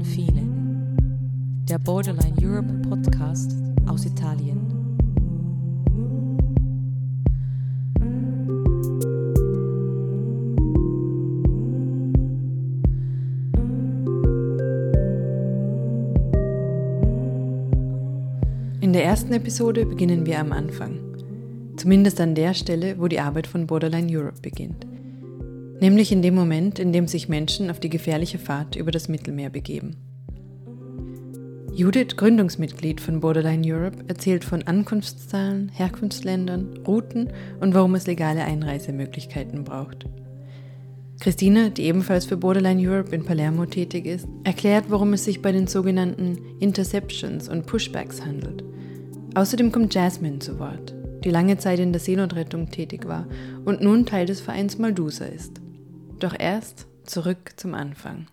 Confine, der Borderline Europe Podcast aus Italien. In der ersten Episode beginnen wir am Anfang. Zumindest an der Stelle, wo die Arbeit von Borderline Europe beginnt. Nämlich in dem Moment, in dem sich Menschen auf die gefährliche Fahrt über das Mittelmeer begeben. Judith, Gründungsmitglied von Borderline Europe, erzählt von Ankunftszahlen, Herkunftsländern, Routen und warum es legale Einreisemöglichkeiten braucht. Christina, die ebenfalls für Borderline Europe in Palermo tätig ist, erklärt, warum es sich bei den sogenannten Interceptions und Pushbacks handelt. Außerdem kommt Jasmine zu Wort, die lange Zeit in der Seenotrettung tätig war und nun Teil des Vereins Maldusa ist. Doch erst zurück zum Anfang.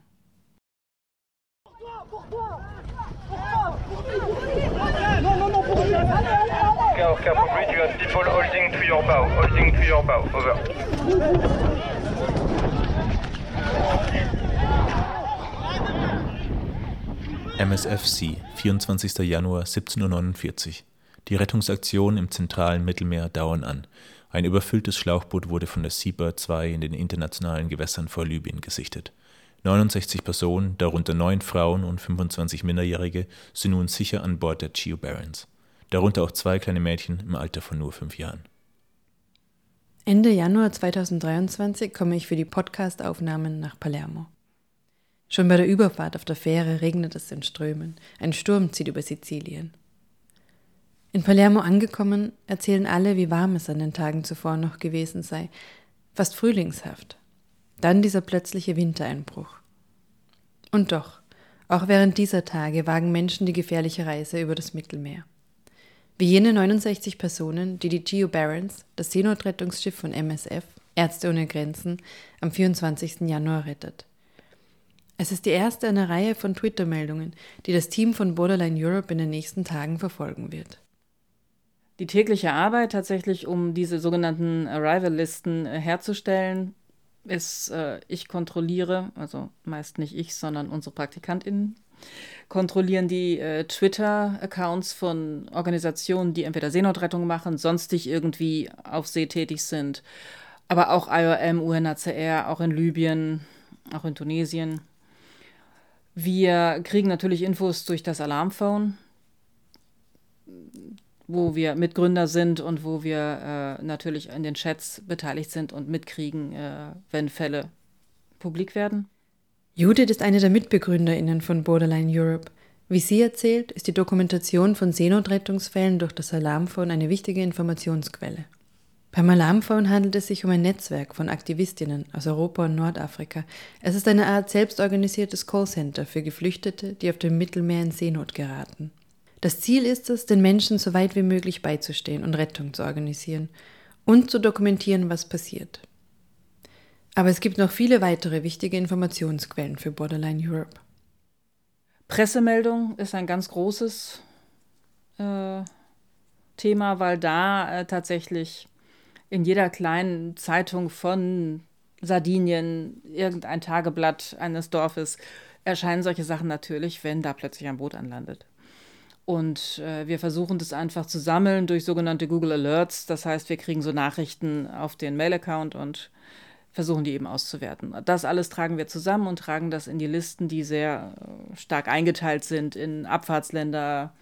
MSFC, 24. Januar 17.49 Uhr. Die Rettungsaktionen im zentralen Mittelmeer dauern an. Ein überfülltes Schlauchboot wurde von der Seabird 2 in den internationalen Gewässern vor Libyen gesichtet. 69 Personen, darunter neun Frauen und 25 Minderjährige, sind nun sicher an Bord der Geo Barons. Darunter auch zwei kleine Mädchen im Alter von nur fünf Jahren. Ende Januar 2023 komme ich für die Podcast-Aufnahmen nach Palermo. Schon bei der Überfahrt auf der Fähre regnet es in Strömen. Ein Sturm zieht über Sizilien. In Palermo angekommen, erzählen alle, wie warm es an den Tagen zuvor noch gewesen sei, fast frühlingshaft. Dann dieser plötzliche Wintereinbruch. Und doch, auch während dieser Tage wagen Menschen die gefährliche Reise über das Mittelmeer. Wie jene 69 Personen, die die Geo Barons, das Seenotrettungsschiff von MSF, Ärzte ohne Grenzen, am 24. Januar rettet. Es ist die erste einer Reihe von Twitter-Meldungen, die das Team von Borderline Europe in den nächsten Tagen verfolgen wird. Die tägliche Arbeit tatsächlich, um diese sogenannten Arrival-Listen äh, herzustellen, ist, äh, ich kontrolliere, also meist nicht ich, sondern unsere PraktikantInnen, kontrollieren die äh, Twitter-Accounts von Organisationen, die entweder Seenotrettung machen, sonstig irgendwie auf See tätig sind, aber auch IOM, UNHCR, auch in Libyen, auch in Tunesien. Wir kriegen natürlich Infos durch das Alarmphone, wo wir Mitgründer sind und wo wir äh, natürlich in den Chats beteiligt sind und mitkriegen, äh, wenn Fälle publik werden. Judith ist eine der MitbegründerInnen von Borderline Europe. Wie sie erzählt, ist die Dokumentation von Seenotrettungsfällen durch das Alarmphone eine wichtige Informationsquelle. Beim Alarmphone handelt es sich um ein Netzwerk von Aktivistinnen aus Europa und Nordafrika. Es ist eine Art selbstorganisiertes Callcenter für Geflüchtete, die auf dem Mittelmeer in Seenot geraten. Das Ziel ist es, den Menschen so weit wie möglich beizustehen und Rettung zu organisieren und zu dokumentieren, was passiert. Aber es gibt noch viele weitere wichtige Informationsquellen für Borderline Europe. Pressemeldung ist ein ganz großes äh, Thema, weil da äh, tatsächlich in jeder kleinen Zeitung von Sardinien, irgendein Tageblatt eines Dorfes, erscheinen solche Sachen natürlich, wenn da plötzlich ein Boot anlandet. Und äh, wir versuchen das einfach zu sammeln durch sogenannte Google Alerts. Das heißt, wir kriegen so Nachrichten auf den Mail-Account und versuchen die eben auszuwerten. Das alles tragen wir zusammen und tragen das in die Listen, die sehr äh, stark eingeteilt sind in Abfahrtsländer,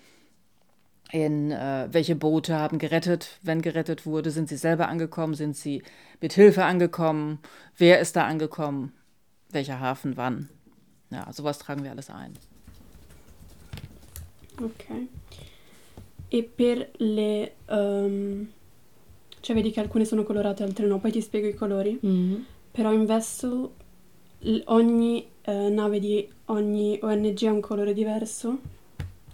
in äh, welche Boote haben gerettet, wenn gerettet wurde, sind sie selber angekommen, sind sie mit Hilfe angekommen, wer ist da angekommen, welcher Hafen, wann. Ja, sowas tragen wir alles ein. Ok. E per le... Um, cioè vedi che alcune sono colorate, altre no, poi ti spiego i colori. Mm-hmm. Però in vessel l- ogni eh, nave di ogni ONG ha un colore diverso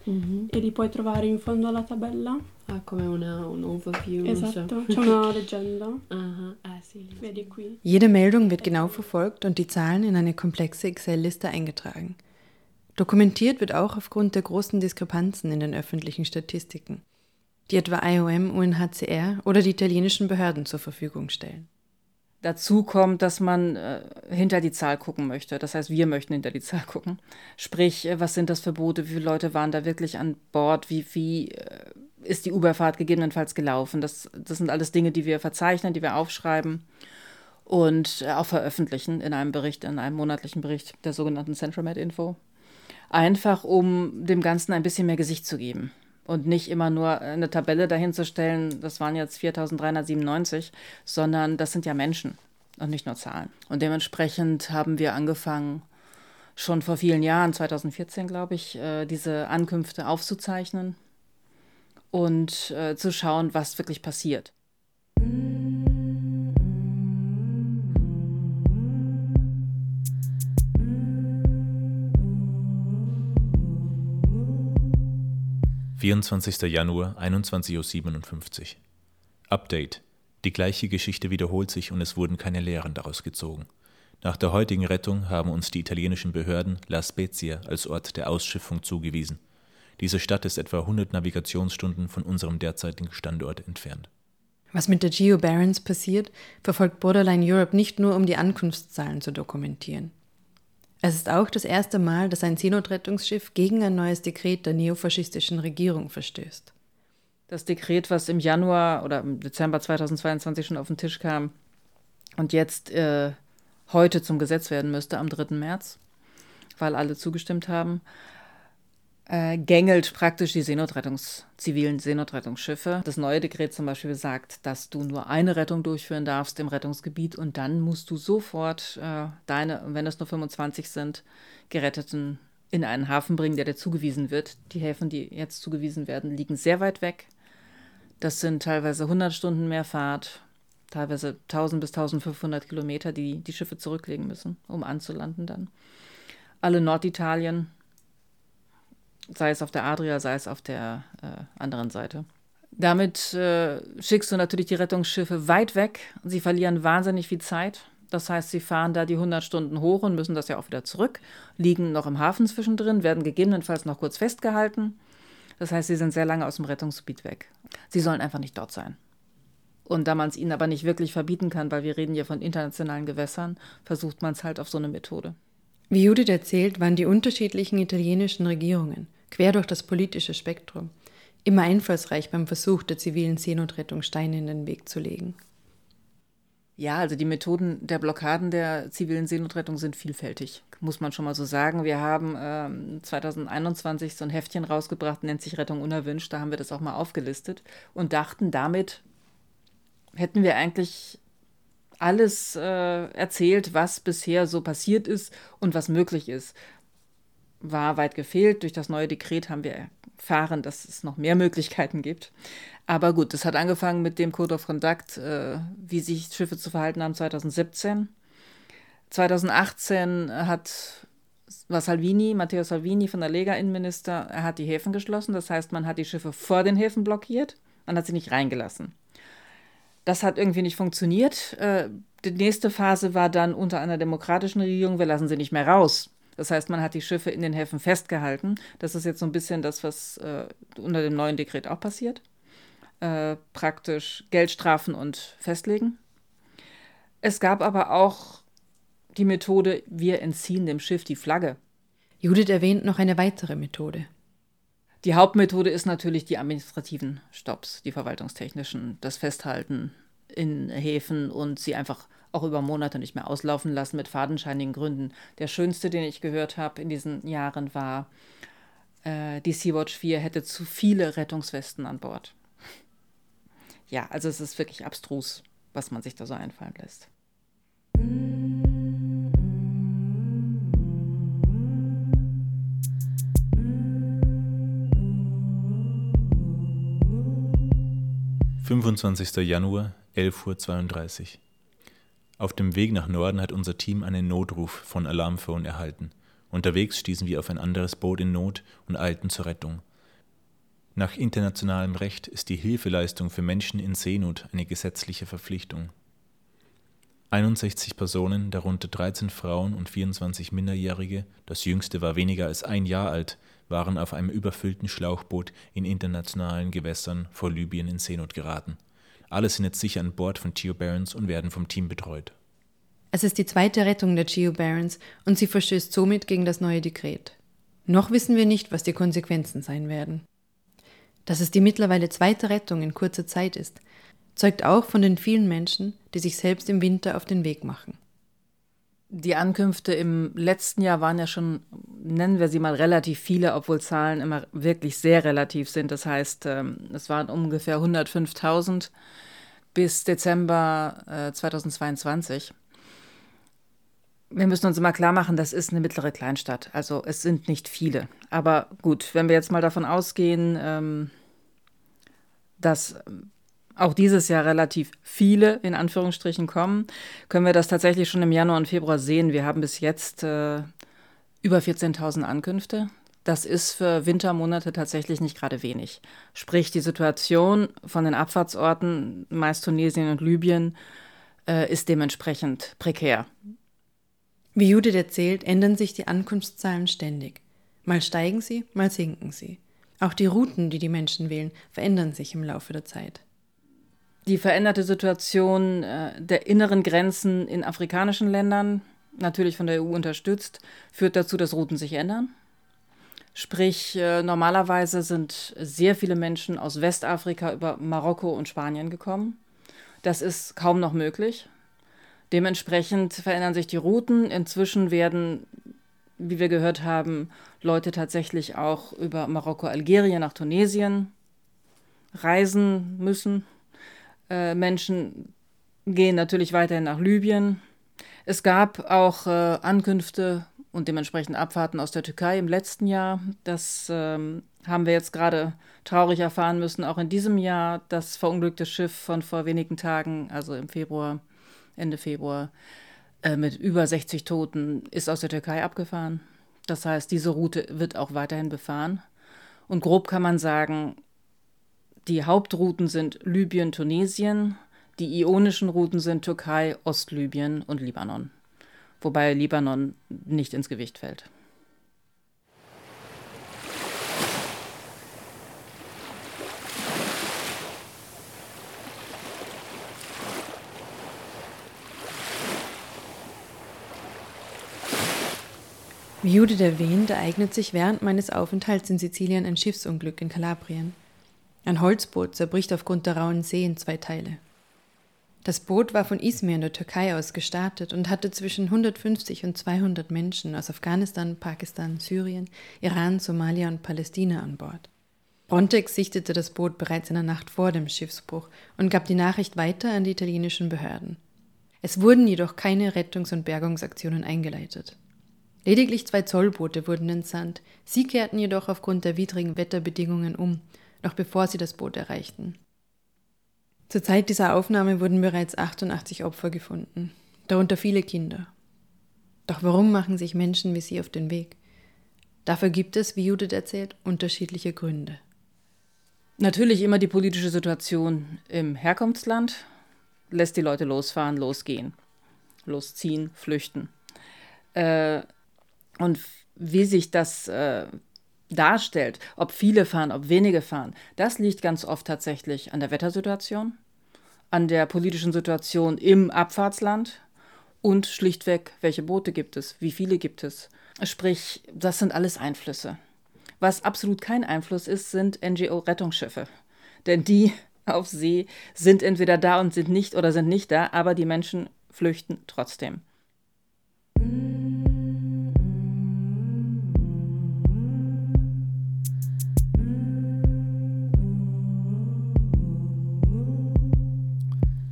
Mm-hmm. e li puoi trovare in fondo alla tabella. Ah, come una, un overview. Esatto, So. c'è una leggenda. Aha, ah, sì. Vedi qui. Jede Meldung wird genau verfolgt und die Zahlen in eine komplexe Excel-Liste eingetragen. Dokumentiert wird auch aufgrund der großen Diskrepanzen in den öffentlichen Statistiken, die etwa IOM, UNHCR oder die italienischen Behörden zur Verfügung stellen. Dazu kommt, dass man äh, hinter die Zahl gucken möchte. Das heißt, wir möchten hinter die Zahl gucken. Sprich, äh, was sind das für Boote? Wie viele Leute waren da wirklich an Bord? Wie, wie äh, ist die Überfahrt gegebenenfalls gelaufen? Das, das sind alles Dinge, die wir verzeichnen, die wir aufschreiben und äh, auch veröffentlichen in einem Bericht, in einem monatlichen Bericht der sogenannten Centromed Info. Einfach, um dem Ganzen ein bisschen mehr Gesicht zu geben und nicht immer nur eine Tabelle dahin zu stellen, das waren jetzt 4397, sondern das sind ja Menschen und nicht nur Zahlen. Und dementsprechend haben wir angefangen, schon vor vielen Jahren, 2014 glaube ich, äh, diese Ankünfte aufzuzeichnen und äh, zu schauen, was wirklich passiert. 24. Januar, 21.57 Uhr. Update. Die gleiche Geschichte wiederholt sich und es wurden keine Lehren daraus gezogen. Nach der heutigen Rettung haben uns die italienischen Behörden La Spezia als Ort der Ausschiffung zugewiesen. Diese Stadt ist etwa 100 Navigationsstunden von unserem derzeitigen Standort entfernt. Was mit der Geo Barents passiert, verfolgt Borderline Europe nicht nur, um die Ankunftszahlen zu dokumentieren. Es ist auch das erste Mal, dass ein Seenotrettungsschiff gegen ein neues Dekret der neofaschistischen Regierung verstößt. Das Dekret, was im Januar oder im Dezember 2022 schon auf den Tisch kam und jetzt äh, heute zum Gesetz werden müsste, am 3. März, weil alle zugestimmt haben, äh, gängelt praktisch die Seenotrettungs, zivilen Seenotrettungsschiffe. Das neue Dekret zum Beispiel besagt, dass du nur eine Rettung durchführen darfst im Rettungsgebiet und dann musst du sofort äh, deine, wenn es nur 25 sind, Geretteten in einen Hafen bringen, der dir zugewiesen wird. Die Häfen, die jetzt zugewiesen werden, liegen sehr weit weg. Das sind teilweise 100 Stunden mehr Fahrt, teilweise 1000 bis 1500 Kilometer, die die Schiffe zurücklegen müssen, um anzulanden dann. Alle Norditalien, sei es auf der Adria, sei es auf der äh, anderen Seite. Damit äh, schickst du natürlich die Rettungsschiffe weit weg. Sie verlieren wahnsinnig viel Zeit. Das heißt, sie fahren da die 100 Stunden hoch und müssen das ja auch wieder zurück, liegen noch im Hafen zwischendrin, werden gegebenenfalls noch kurz festgehalten. Das heißt, sie sind sehr lange aus dem Rettungsgebiet weg. Sie sollen einfach nicht dort sein. Und da man es ihnen aber nicht wirklich verbieten kann, weil wir reden ja von internationalen Gewässern, versucht man es halt auf so eine Methode. Wie Judith erzählt, waren die unterschiedlichen italienischen Regierungen quer durch das politische Spektrum, immer einflussreich beim Versuch der zivilen Seenotrettung Steine in den Weg zu legen. Ja, also die Methoden der Blockaden der zivilen Seenotrettung sind vielfältig, muss man schon mal so sagen. Wir haben ähm, 2021 so ein Heftchen rausgebracht, nennt sich Rettung unerwünscht, da haben wir das auch mal aufgelistet und dachten, damit hätten wir eigentlich alles äh, erzählt, was bisher so passiert ist und was möglich ist war weit gefehlt. Durch das neue Dekret haben wir erfahren, dass es noch mehr Möglichkeiten gibt. Aber gut, es hat angefangen mit dem Code of Conduct, äh, wie sich Schiffe zu verhalten haben 2017. 2018 hat war Salvini, Matteo Salvini von der Lega Innenminister, er hat die Häfen geschlossen. Das heißt, man hat die Schiffe vor den Häfen blockiert, man hat sie nicht reingelassen. Das hat irgendwie nicht funktioniert. Äh, die nächste Phase war dann unter einer demokratischen Regierung, wir lassen sie nicht mehr raus. Das heißt, man hat die Schiffe in den Häfen festgehalten. Das ist jetzt so ein bisschen das, was äh, unter dem neuen Dekret auch passiert. Äh, praktisch Geldstrafen und festlegen. Es gab aber auch die Methode, wir entziehen dem Schiff die Flagge. Judith erwähnt noch eine weitere Methode. Die Hauptmethode ist natürlich die administrativen Stops, die verwaltungstechnischen, das Festhalten in Häfen und sie einfach auch über Monate nicht mehr auslaufen lassen mit fadenscheinigen Gründen. Der schönste, den ich gehört habe in diesen Jahren, war, äh, die Sea-Watch 4 hätte zu viele Rettungswesten an Bord. Ja, also es ist wirklich abstrus, was man sich da so einfallen lässt. Fünfundzwanzigster Januar, elf Uhr. zweiunddreißig. Auf dem Weg nach Norden hat unser Team einen Notruf von Alarmphone erhalten. Unterwegs stießen wir auf ein anderes Boot in Not und eilten zur Rettung. Nach internationalem Recht ist die Hilfeleistung für Menschen in Seenot eine gesetzliche Verpflichtung. 61 Personen, darunter 13 Frauen und 24 Minderjährige, das jüngste war weniger als ein Jahr alt, waren auf einem überfüllten Schlauchboot in internationalen Gewässern vor Libyen in Seenot geraten. Alle sind jetzt sicher an Bord von Geo Barons und werden vom Team betreut. Es ist die zweite Rettung der Geo Barons und sie verstößt somit gegen das neue Dekret. Noch wissen wir nicht, was die Konsequenzen sein werden. Dass es die mittlerweile zweite Rettung in kurzer Zeit ist, zeugt auch von den vielen Menschen, die sich selbst im Winter auf den Weg machen. Die Ankünfte im letzten Jahr waren ja schon, nennen wir sie mal, relativ viele, obwohl Zahlen immer wirklich sehr relativ sind. Das heißt, ähm, es waren ungefähr 105.000 bis Dezember 2022. Äh, wir müssen uns immer klar machen, das ist eine mittlere Kleinstadt. Also es sind nicht viele. Aber gut, wenn wir jetzt mal davon ausgehen, ähm, dass auch dieses Jahr relativ viele in Anführungsstrichen kommen, können wir das tatsächlich schon im Januar und Februar sehen. Wir haben bis jetzt äh, über 14.000 Ankünfte. Das ist für Wintermonate tatsächlich nicht gerade wenig. Sprich, die Situation von den Abfahrtsorten, meist Tunesien und Libyen, äh, ist dementsprechend prekär. Wie Judith erzählt, ändern sich die Ankunftszahlen ständig. Mal steigen sie, mal sinken sie. Auch die Routen, die die Menschen wählen, verändern sich im Laufe der Zeit. Die veränderte Situation äh, der inneren Grenzen in afrikanischen Ländern, natürlich von der EU unterstützt, führt dazu, dass Routen sich ändern. Sprich, äh, normalerweise sind sehr viele Menschen aus Westafrika über Marokko und Spanien gekommen. Das ist kaum noch möglich. Dementsprechend verändern sich die Routen. Inzwischen werden, wie wir gehört haben, Leute tatsächlich auch über Marokko, Algerien nach Tunesien reisen müssen. Äh, Menschen gehen natürlich weiterhin nach Libyen. Es gab auch äh, Ankünfte und dementsprechend Abfahrten aus der Türkei im letzten Jahr. Das ähm, haben wir jetzt gerade traurig erfahren müssen, auch in diesem Jahr. Das verunglückte Schiff von vor wenigen Tagen, also im Februar, Ende Februar, äh, mit über 60 Toten, ist aus der Türkei abgefahren. Das heißt, diese Route wird auch weiterhin befahren. Und grob kann man sagen, die Hauptrouten sind Libyen, Tunesien. Die ionischen Routen sind Türkei, Ostlibyen und Libanon. Wobei Libanon nicht ins Gewicht fällt. Wie Judith erwähnt, ereignet sich während meines Aufenthalts in Sizilien ein Schiffsunglück in Kalabrien. Ein Holzboot zerbricht aufgrund der rauen See in zwei Teile. Das Boot war von Izmir in der Türkei aus gestartet und hatte zwischen 150 und 200 Menschen aus Afghanistan, Pakistan, Syrien, Iran, Somalia und Palästina an Bord. Frontex sichtete das Boot bereits in der Nacht vor dem Schiffsbruch und gab die Nachricht weiter an die italienischen Behörden. Es wurden jedoch keine Rettungs- und Bergungsaktionen eingeleitet. Lediglich zwei Zollboote wurden entsandt, sie kehrten jedoch aufgrund der widrigen Wetterbedingungen um noch bevor sie das Boot erreichten. Zur Zeit dieser Aufnahme wurden bereits 88 Opfer gefunden, darunter viele Kinder. Doch warum machen sich Menschen wie sie auf den Weg? Dafür gibt es, wie Judith erzählt, unterschiedliche Gründe. Natürlich immer die politische Situation im Herkunftsland lässt die Leute losfahren, losgehen, losziehen, flüchten. Äh, und wie sich das äh, darstellt, ob viele fahren, ob wenige fahren, das liegt ganz oft tatsächlich an der Wettersituation, an der politischen Situation im Abfahrtsland und schlichtweg, welche Boote gibt es, wie viele gibt es. Sprich, das sind alles Einflüsse. Was absolut kein Einfluss ist, sind NGO-Rettungsschiffe. Denn die auf See sind entweder da und sind nicht oder sind nicht da, aber die Menschen flüchten trotzdem.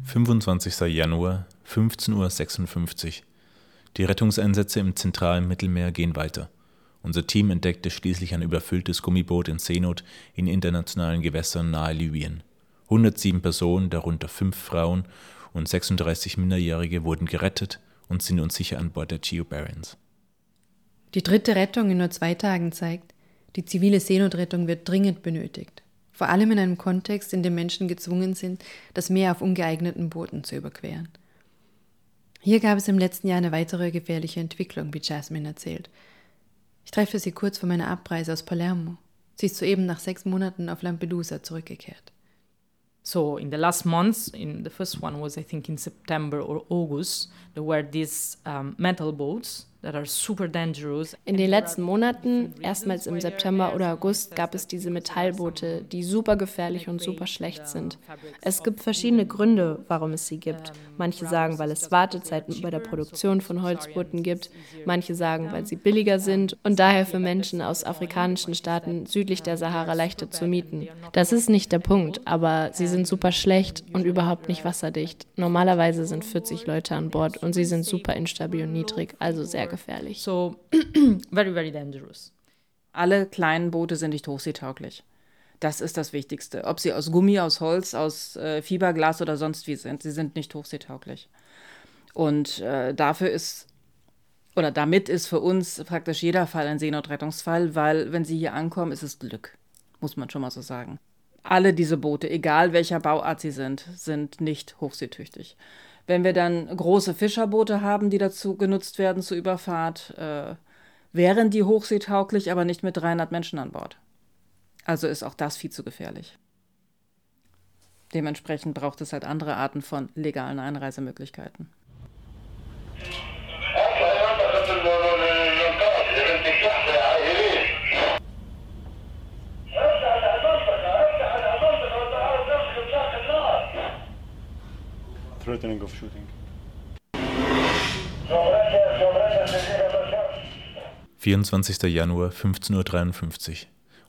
25. Januar, 15.56 Uhr. Die Rettungseinsätze im zentralen Mittelmeer gehen weiter. Unser Team entdeckte schließlich ein überfülltes Gummiboot in Seenot in internationalen Gewässern nahe Libyen. 107 Personen, darunter fünf Frauen und 36 Minderjährige, wurden gerettet und sind uns sicher an Bord der Geo Barents. Die dritte Rettung in nur zwei Tagen zeigt, die zivile Seenotrettung wird dringend benötigt vor allem in einem Kontext, in dem Menschen gezwungen sind, das Meer auf ungeeigneten Booten zu überqueren. Hier gab es im letzten Jahr eine weitere gefährliche Entwicklung, wie Jasmine erzählt. Ich treffe sie kurz vor meiner Abreise aus Palermo. Sie ist soeben nach sechs Monaten auf Lampedusa zurückgekehrt. So in the last months, in the first one was I think in September or August, there were these um, metal boats In den letzten Monaten, erstmals im September oder August, gab es diese Metallboote, die super gefährlich und super schlecht sind. Es gibt verschiedene Gründe, warum es sie gibt. Manche sagen, weil es Wartezeiten bei der Produktion von Holzbooten gibt. Manche sagen, weil sie billiger sind und daher für Menschen aus afrikanischen Staaten südlich der Sahara leichter zu mieten. Das ist nicht der Punkt, aber sie sind super schlecht und überhaupt nicht wasserdicht. Normalerweise sind 40 Leute an Bord und sie sind super instabil und niedrig, also sehr gefährlich. So very, very dangerous. Alle kleinen Boote sind nicht hochseetauglich. Das ist das Wichtigste. Ob sie aus Gummi, aus Holz, aus äh, Fiberglas oder sonst wie sind, sie sind nicht hochseetauglich. Und äh, dafür ist, oder damit ist für uns praktisch jeder Fall ein Seenotrettungsfall, weil wenn sie hier ankommen, ist es Glück, muss man schon mal so sagen. Alle diese Boote, egal welcher Bauart sie sind, sind nicht hochseetüchtig. Wenn wir dann große Fischerboote haben, die dazu genutzt werden zur Überfahrt, äh, wären die hochseetauglich, aber nicht mit 300 Menschen an Bord. Also ist auch das viel zu gefährlich. Dementsprechend braucht es halt andere Arten von legalen Einreisemöglichkeiten. Threatening of shooting. 24. Januar 15.53 Uhr.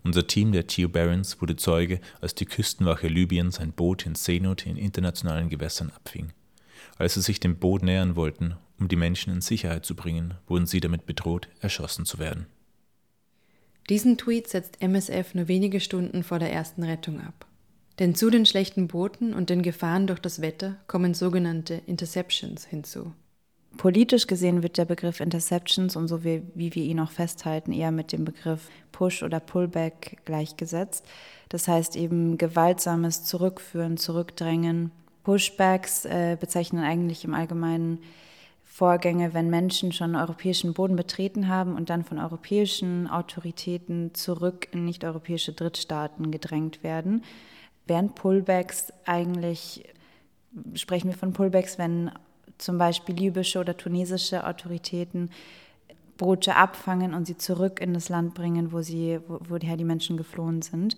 Unser Team der Theo Barons wurde Zeuge, als die Küstenwache Libyens ein Boot in Seenot in internationalen Gewässern abfing. Als sie sich dem Boot nähern wollten, um die Menschen in Sicherheit zu bringen, wurden sie damit bedroht, erschossen zu werden. Diesen Tweet setzt MSF nur wenige Stunden vor der ersten Rettung ab. Denn zu den schlechten Booten und den Gefahren durch das Wetter kommen sogenannte Interceptions hinzu. Politisch gesehen wird der Begriff Interceptions und so wie, wie wir ihn auch festhalten, eher mit dem Begriff Push oder Pullback gleichgesetzt. Das heißt eben gewaltsames Zurückführen, Zurückdrängen. Pushbacks äh, bezeichnen eigentlich im Allgemeinen Vorgänge, wenn Menschen schon europäischen Boden betreten haben und dann von europäischen Autoritäten zurück in nicht-europäische Drittstaaten gedrängt werden. Während Pullbacks eigentlich, sprechen wir von Pullbacks, wenn zum Beispiel libysche oder tunesische Autoritäten Boote abfangen und sie zurück in das Land bringen, wo, sie, wo, woher die Menschen geflohen sind.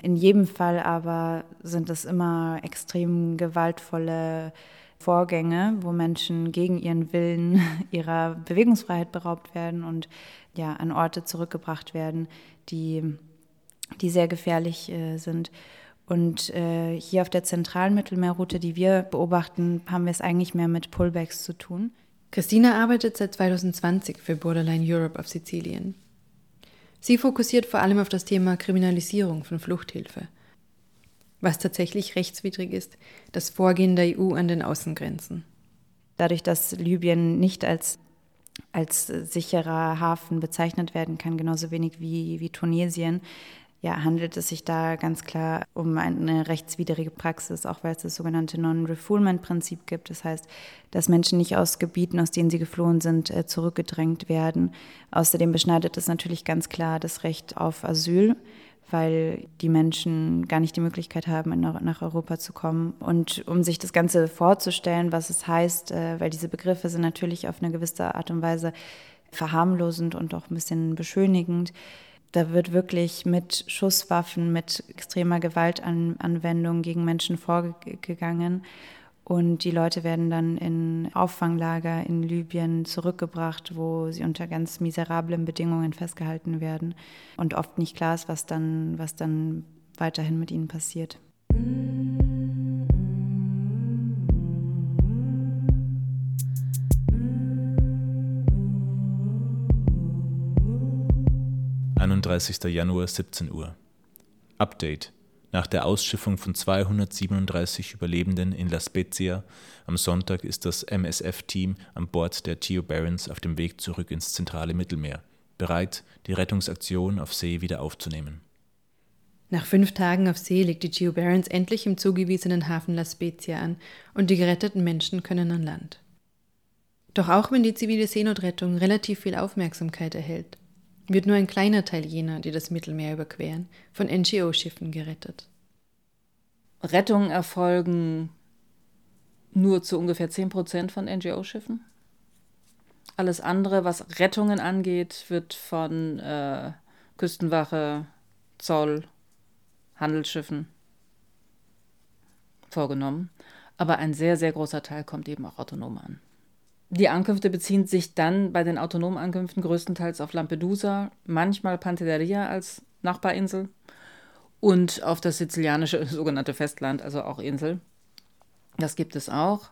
In jedem Fall aber sind es immer extrem gewaltvolle Vorgänge, wo Menschen gegen ihren Willen ihrer Bewegungsfreiheit beraubt werden und ja, an Orte zurückgebracht werden, die, die sehr gefährlich äh, sind. Und äh, hier auf der zentralen Mittelmeerroute, die wir beobachten, haben wir es eigentlich mehr mit Pullbacks zu tun. Christina arbeitet seit 2020 für Borderline Europe auf Sizilien. Sie fokussiert vor allem auf das Thema Kriminalisierung von Fluchthilfe. Was tatsächlich rechtswidrig ist, das Vorgehen der EU an den Außengrenzen. Dadurch, dass Libyen nicht als, als sicherer Hafen bezeichnet werden kann, genauso wenig wie, wie Tunesien, ja, handelt es sich da ganz klar um eine rechtswidrige Praxis, auch weil es das sogenannte Non-Refoulement-Prinzip gibt. Das heißt, dass Menschen nicht aus Gebieten, aus denen sie geflohen sind, äh, zurückgedrängt werden. Außerdem beschneidet es natürlich ganz klar das Recht auf Asyl, weil die Menschen gar nicht die Möglichkeit haben, nach Europa zu kommen. Und um sich das Ganze vorzustellen, was es heißt, äh, weil diese Begriffe sind natürlich auf eine gewisse Art und Weise verharmlosend und auch ein bisschen beschönigend da wird wirklich mit Schusswaffen, mit extremer Gewaltanwendung gegen Menschen vorgegangen. Und die Leute werden dann in Auffanglager in Libyen zurückgebracht, wo sie unter ganz miserablen Bedingungen festgehalten werden und oft nicht klar ist, was dann, was dann weiterhin mit ihnen passiert. 31. Januar 17 Uhr. Update. Nach der Ausschiffung von 237 Überlebenden in La Spezia am Sonntag ist das MSF-Team an Bord der Theo Barons auf dem Weg zurück ins zentrale Mittelmeer, bereit, die Rettungsaktion auf See wieder aufzunehmen. Nach fünf Tagen auf See legt die Geo Barons endlich im zugewiesenen Hafen La Spezia an und die geretteten Menschen können an Land. Doch auch wenn die zivile Seenotrettung relativ viel Aufmerksamkeit erhält, wird nur ein kleiner Teil jener, die das Mittelmeer überqueren, von NGO-Schiffen gerettet. Rettungen erfolgen nur zu ungefähr 10 Prozent von NGO-Schiffen. Alles andere, was Rettungen angeht, wird von äh, Küstenwache, Zoll, Handelsschiffen vorgenommen. Aber ein sehr, sehr großer Teil kommt eben auch autonom an. Die Ankünfte beziehen sich dann bei den autonomen Ankünften größtenteils auf Lampedusa, manchmal Pantelleria als Nachbarinsel und auf das sizilianische sogenannte Festland, also auch Insel. Das gibt es auch.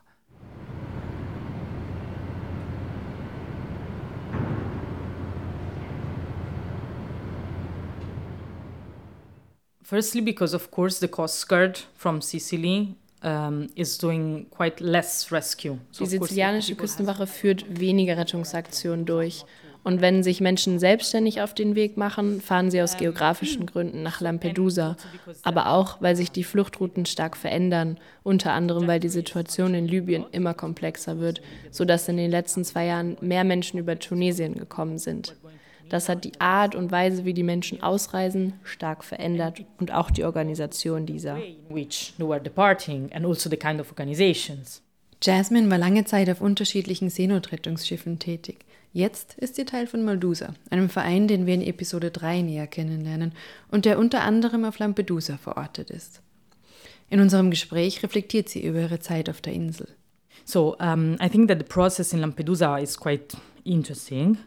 Firstly, because of course the Coast Guard from Sicily um, is doing quite less rescue. So Die sizilianische Küstenwache führt weniger Rettungsaktionen durch. Und wenn sich Menschen selbstständig auf den Weg machen, fahren sie aus geografischen Gründen nach Lampedusa, aber auch, weil sich die Fluchtrouten stark verändern, unter anderem weil die Situation in Libyen immer komplexer wird, sodass in den letzten zwei Jahren mehr Menschen über Tunesien gekommen sind. Das hat die Art und Weise, wie die Menschen ausreisen, stark verändert und auch die Organisation dieser. Also Jasmine war lange Zeit auf unterschiedlichen Seenotrettungsschiffen tätig. Jetzt ist sie Teil von Maldusa, einem Verein, den wir in Episode 3 näher kennenlernen und der unter anderem auf Lampedusa verortet ist. In unserem Gespräch reflektiert sie über ihre Zeit auf der Insel. So, um, I think that the process in Lampedusa is quite interesting.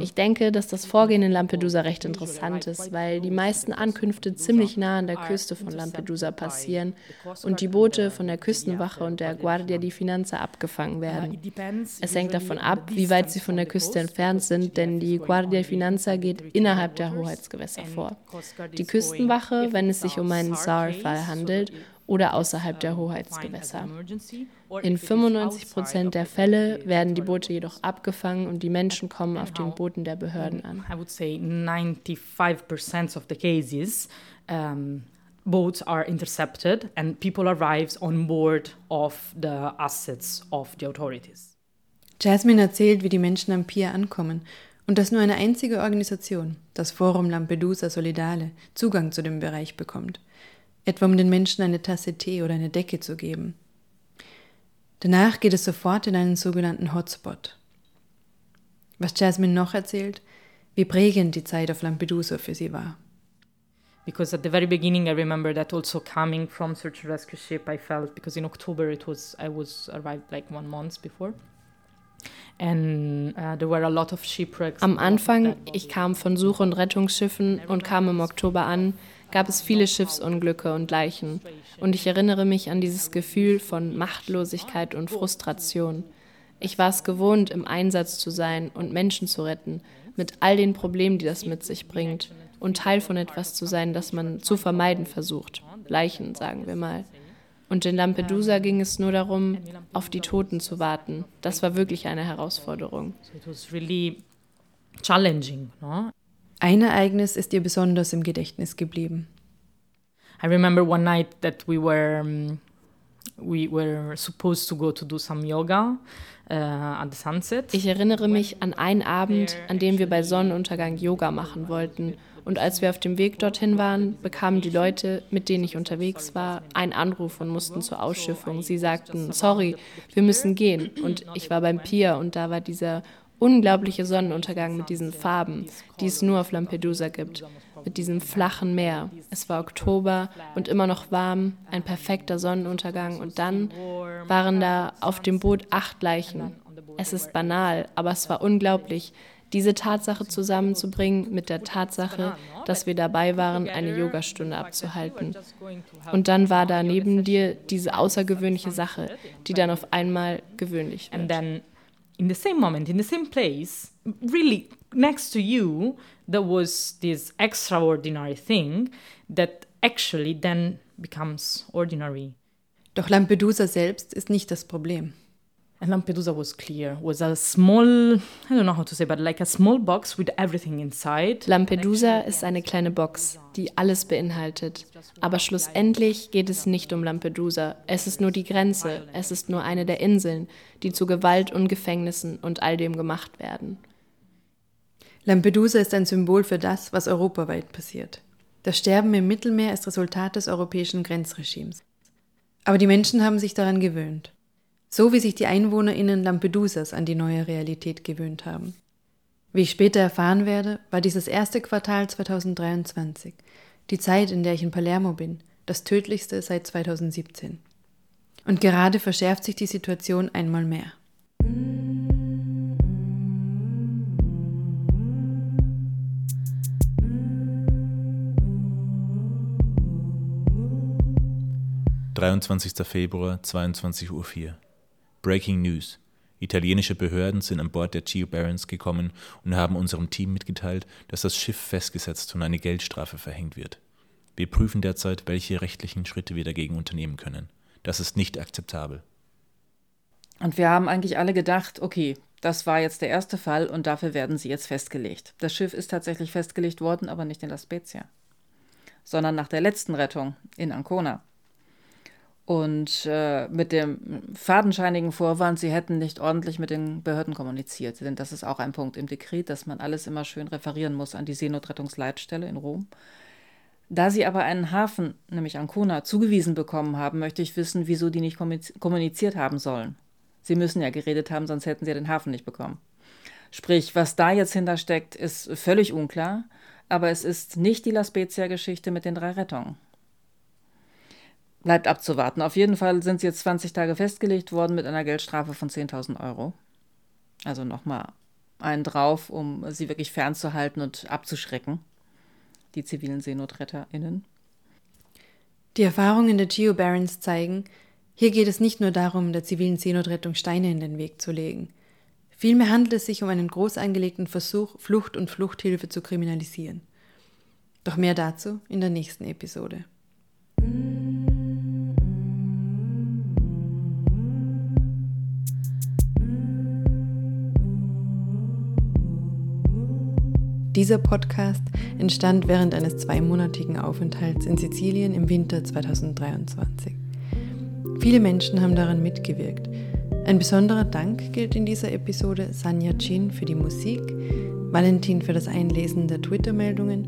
Ich denke, dass das Vorgehen in Lampedusa recht interessant ist, weil die meisten Ankünfte ziemlich nah an der Küste von Lampedusa passieren und die Boote von der Küstenwache und der Guardia di Finanza abgefangen werden. Es hängt davon ab, wie weit sie von der Küste entfernt sind, denn die Guardia di Finanza geht innerhalb der Hoheitsgewässer vor. Die Küstenwache, wenn es sich um einen SAR-Fall handelt, oder außerhalb der Hoheitsgewässer. In 95 Prozent der Fälle werden die Boote jedoch abgefangen und die Menschen kommen auf den Booten der Behörden an. I would say 95% of the cases um, boats are intercepted and people arrives on board of the assets of the authorities. Jasmine erzählt, wie die Menschen am Pier ankommen und dass nur eine einzige Organisation, das Forum Lampedusa Solidale, Zugang zu dem Bereich bekommt etwa um den Menschen eine Tasse Tee oder eine Decke zu geben. Danach geht es sofort in einen sogenannten Hotspot. Was Jasmine noch erzählt, wie prägend die Zeit auf Lampedusa für sie war. Because at the very beginning, I remember that also coming from search and rescue ship, I felt because in October it was I was arrived like one month before. Am Anfang, ich kam von Such- und Rettungsschiffen und kam im Oktober an, gab es viele Schiffsunglücke und Leichen. Und ich erinnere mich an dieses Gefühl von Machtlosigkeit und Frustration. Ich war es gewohnt, im Einsatz zu sein und Menschen zu retten, mit all den Problemen, die das mit sich bringt, und Teil von etwas zu sein, das man zu vermeiden versucht. Leichen, sagen wir mal. Und in Lampedusa ging es nur darum, auf die Toten zu warten. Das war wirklich eine Herausforderung. challenging. No? Ein Ereignis ist ihr besonders im Gedächtnis geblieben. I remember one night that we were we were supposed to go to do some yoga uh, at the sunset. Ich erinnere mich an einen Abend, an dem wir bei Sonnenuntergang Yoga machen wollten. Und als wir auf dem Weg dorthin waren, bekamen die Leute, mit denen ich unterwegs war, einen Anruf und mussten zur Ausschiffung. Sie sagten, sorry, wir müssen gehen. Und ich war beim Pier und da war dieser unglaubliche Sonnenuntergang mit diesen Farben, die es nur auf Lampedusa gibt, mit diesem flachen Meer. Es war Oktober und immer noch warm, ein perfekter Sonnenuntergang und dann waren da auf dem Boot acht Leichen. Es ist banal, aber es war unglaublich, diese Tatsache zusammenzubringen mit der Tatsache, dass wir dabei waren, eine Yogastunde abzuhalten. Und dann war da neben dir diese außergewöhnliche Sache, die dann auf einmal gewöhnlich wird in the same moment, in the same place, really next to you, there was this extraordinary thing that actually then becomes ordinary. Doch Lampedusa selbst ist nicht das Problem. And Lampedusa was clear, was a small, I don't know how to say, but like a small box with everything inside. Lampedusa ist eine kleine Box, die alles beinhaltet. Aber schlussendlich geht es nicht um Lampedusa. Es ist nur die Grenze. Es ist nur eine der Inseln, die zu Gewalt und Gefängnissen und all dem gemacht werden. Lampedusa ist ein Symbol für das, was europaweit passiert. Das Sterben im Mittelmeer ist Resultat des europäischen Grenzregimes. Aber die Menschen haben sich daran gewöhnt. So wie sich die EinwohnerInnen Lampedusas an die neue Realität gewöhnt haben. Wie ich später erfahren werde, war dieses erste Quartal 2023, die Zeit, in der ich in Palermo bin, das tödlichste seit 2017. Und gerade verschärft sich die Situation einmal mehr. 23. Februar, 22.04 Uhr. Breaking News. Italienische Behörden sind an Bord der Geo Barons gekommen und haben unserem Team mitgeteilt, dass das Schiff festgesetzt und eine Geldstrafe verhängt wird. Wir prüfen derzeit, welche rechtlichen Schritte wir dagegen unternehmen können. Das ist nicht akzeptabel. Und wir haben eigentlich alle gedacht, okay, das war jetzt der erste Fall und dafür werden sie jetzt festgelegt. Das Schiff ist tatsächlich festgelegt worden, aber nicht in La Spezia, sondern nach der letzten Rettung in Ancona. Und äh, mit dem fadenscheinigen Vorwand, sie hätten nicht ordentlich mit den Behörden kommuniziert. Denn das ist auch ein Punkt im Dekret, dass man alles immer schön referieren muss an die Seenotrettungsleitstelle in Rom. Da sie aber einen Hafen, nämlich Ancona, zugewiesen bekommen haben, möchte ich wissen, wieso die nicht kommuniziert haben sollen. Sie müssen ja geredet haben, sonst hätten sie den Hafen nicht bekommen. Sprich, was da jetzt hintersteckt, ist völlig unklar, aber es ist nicht die La Spezia-Geschichte mit den drei Rettungen. Bleibt abzuwarten. Auf jeden Fall sind sie jetzt 20 Tage festgelegt worden mit einer Geldstrafe von 10.000 Euro. Also nochmal einen drauf, um sie wirklich fernzuhalten und abzuschrecken, die zivilen SeenotretterInnen. Die Erfahrungen der Geo Barons zeigen, hier geht es nicht nur darum, der zivilen Seenotrettung Steine in den Weg zu legen. Vielmehr handelt es sich um einen groß angelegten Versuch, Flucht und Fluchthilfe zu kriminalisieren. Doch mehr dazu in der nächsten Episode. Dieser Podcast entstand während eines zweimonatigen Aufenthalts in Sizilien im Winter 2023. Viele Menschen haben daran mitgewirkt. Ein besonderer Dank gilt in dieser Episode Sanja Chin für die Musik, Valentin für das Einlesen der Twitter-Meldungen,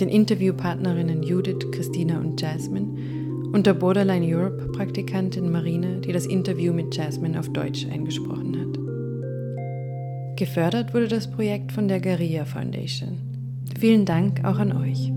den Interviewpartnerinnen Judith, Christina und Jasmine und der Borderline Europe-Praktikantin Marina, die das Interview mit Jasmine auf Deutsch eingesprochen hat. Gefördert wurde das Projekt von der Garia Foundation. Vielen Dank auch an euch.